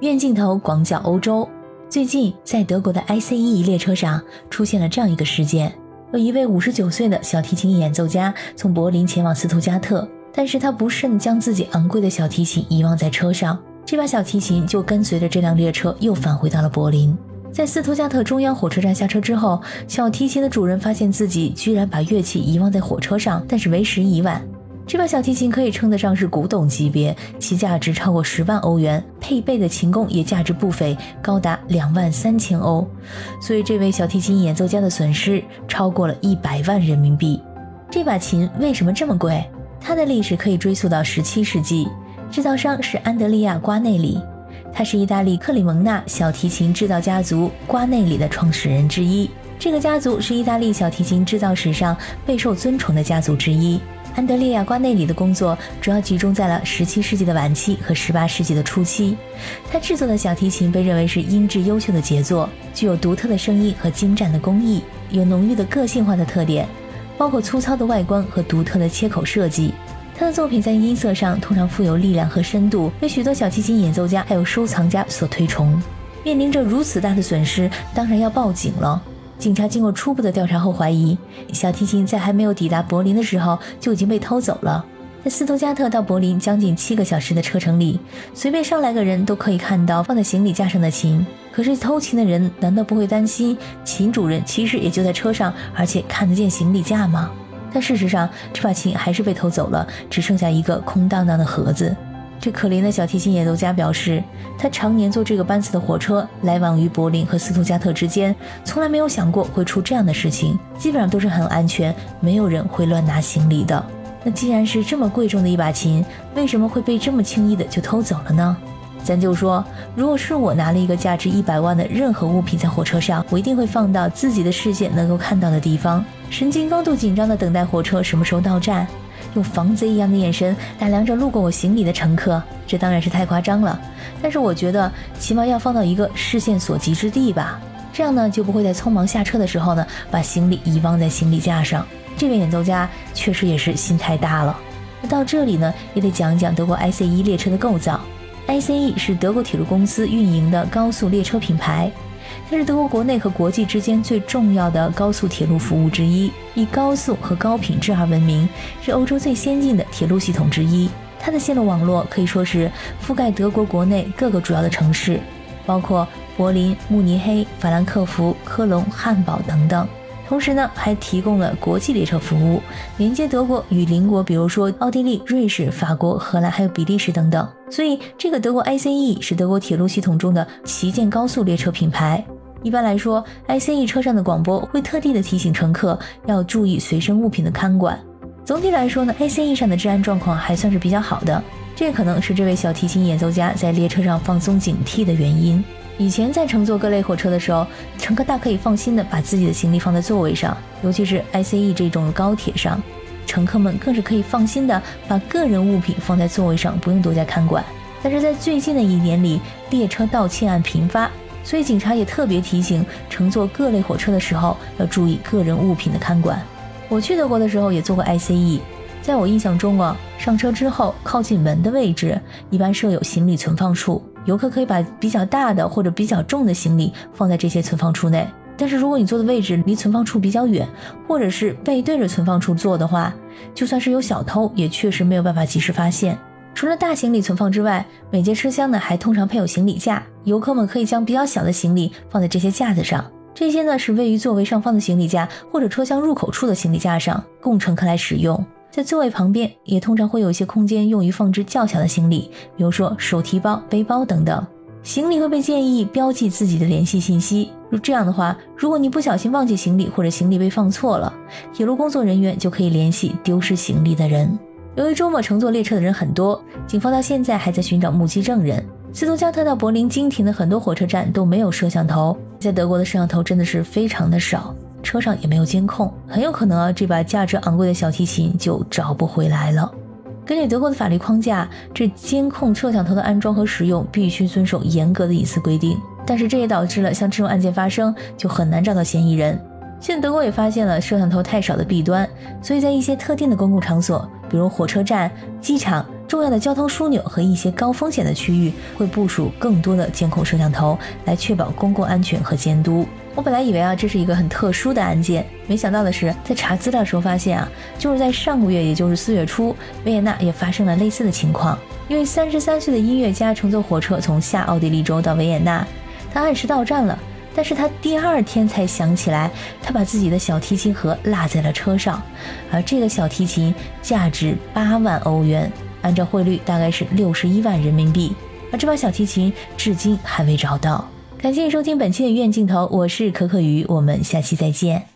远镜头广角欧洲。最近，在德国的 ICE 列车上出现了这样一个事件：有一位五十九岁的小提琴演奏家从柏林前往斯图加特，但是他不慎将自己昂贵的小提琴遗忘在车上，这把小提琴就跟随着这辆列车又返回到了柏林。在斯图加特中央火车站下车之后，小提琴的主人发现自己居然把乐器遗忘在火车上，但是为时已晚。这把小提琴可以称得上是古董级别，其价值超过十万欧元，配备的琴弓也价值不菲，高达两万三千欧。所以，这位小提琴演奏家的损失超过了一百万人民币。这把琴为什么这么贵？它的历史可以追溯到十七世纪，制造商是安德利亚·瓜内里。他是意大利克里蒙纳小提琴制造家族瓜内里的创始人之一。这个家族是意大利小提琴制造史上备受尊崇的家族之一。安德烈亚·瓜内里的工作主要集中在了17世纪的晚期和18世纪的初期。他制作的小提琴被认为是音质优秀的杰作，具有独特的声音和精湛的工艺，有浓郁的个性化的特点，包括粗糙的外观和独特的切口设计。他的作品在音色上通常富有力量和深度，被许多小提琴演奏家还有收藏家所推崇。面临着如此大的损失，当然要报警了。警察经过初步的调查后，怀疑小提琴在还没有抵达柏林的时候就已经被偷走了。在斯图加特到柏林将近七个小时的车程里，随便上来个人都可以看到放在行李架上的琴。可是偷琴的人难道不会担心琴主人其实也就在车上，而且看得见行李架吗？但事实上，这把琴还是被偷走了，只剩下一个空荡荡的盒子。这可怜的小提琴演奏家表示，他常年坐这个班次的火车来往于柏林和斯图加特之间，从来没有想过会出这样的事情。基本上都是很安全，没有人会乱拿行李的。那既然是这么贵重的一把琴，为什么会被这么轻易的就偷走了呢？咱就说，如果是我拿了一个价值一百万的任何物品在火车上，我一定会放到自己的视线能够看到的地方，神经高度紧张的等待火车什么时候到站，用防贼一样的眼神打量着路过我行李的乘客。这当然是太夸张了，但是我觉得起码要放到一个视线所及之地吧，这样呢就不会在匆忙下车的时候呢把行李遗忘在行李架上。这位演奏家确实也是心太大了。那到这里呢，也得讲讲德国 ICE 列车的构造。ICE 是德国铁路公司运营的高速列车品牌，它是德国国内和国际之间最重要的高速铁路服务之一，以高速和高品质而闻名，是欧洲最先进的铁路系统之一。它的线路网络可以说是覆盖德国国内各个主要的城市，包括柏林、慕尼黑、法兰克福、科隆、汉堡等等。同时呢，还提供了国际列车服务，连接德国与邻国，比如说奥地利、瑞士、法国、荷兰，还有比利时等等。所以，这个德国 ICE 是德国铁路系统中的旗舰高速列车品牌。一般来说，ICE 车上的广播会特地的提醒乘客要注意随身物品的看管。总体来说呢，ICE 上的治安状况还算是比较好的，这可能是这位小提琴演奏家在列车上放松警惕的原因。以前在乘坐各类火车的时候，乘客大可以放心的把自己的行李放在座位上，尤其是 ICE 这种高铁上，乘客们更是可以放心的把个人物品放在座位上，不用多加看管。但是在最近的一年里，列车盗窃案频发，所以警察也特别提醒乘坐各类火车的时候要注意个人物品的看管。我去德国的时候也坐过 ICE，在我印象中啊，上车之后靠近门的位置一般设有行李存放处。游客可以把比较大的或者比较重的行李放在这些存放处内，但是如果你坐的位置离存放处比较远，或者是背对着存放处坐的话，就算是有小偷，也确实没有办法及时发现。除了大行李存放之外，每节车厢呢还通常配有行李架，游客们可以将比较小的行李放在这些架子上。这些呢是位于座位上方的行李架，或者车厢入口处的行李架上，供乘客来使用。在座位旁边也通常会有一些空间用于放置较小的行李，比如说手提包、背包等等。行李会被建议标记自己的联系信息。如这样的话，如果你不小心忘记行李或者行李被放错了，铁路工作人员就可以联系丢失行李的人。由于周末乘坐列车的人很多，警方到现在还在寻找目击证人。斯图加特到柏林经停的很多火车站都没有摄像头，在德国的摄像头真的是非常的少。车上也没有监控，很有可能啊，这把价值昂贵的小提琴就找不回来了。根据德国的法律框架，这监控摄像头的安装和使用必须遵守严格的隐私规定。但是这也导致了像这种案件发生就很难找到嫌疑人。现在德国也发现了摄像头太少的弊端，所以在一些特定的公共场所，比如火车站、机场、重要的交通枢纽和一些高风险的区域会部署更多的监控摄像头，来确保公共安全和监督。我本来以为啊，这是一个很特殊的案件，没想到的是，在查资料的时候发现啊，就是在上个月，也就是四月初，维也纳也发生了类似的情况。一位三十三岁的音乐家乘坐火车从下奥地利州到维也纳，他按时到站了，但是他第二天才想起来，他把自己的小提琴盒落在了车上，而这个小提琴价值八万欧元，按照汇率大概是六十一万人民币，而这把小提琴至今还未找到。感谢收听本期的医院镜头，我是可可鱼，我们下期再见。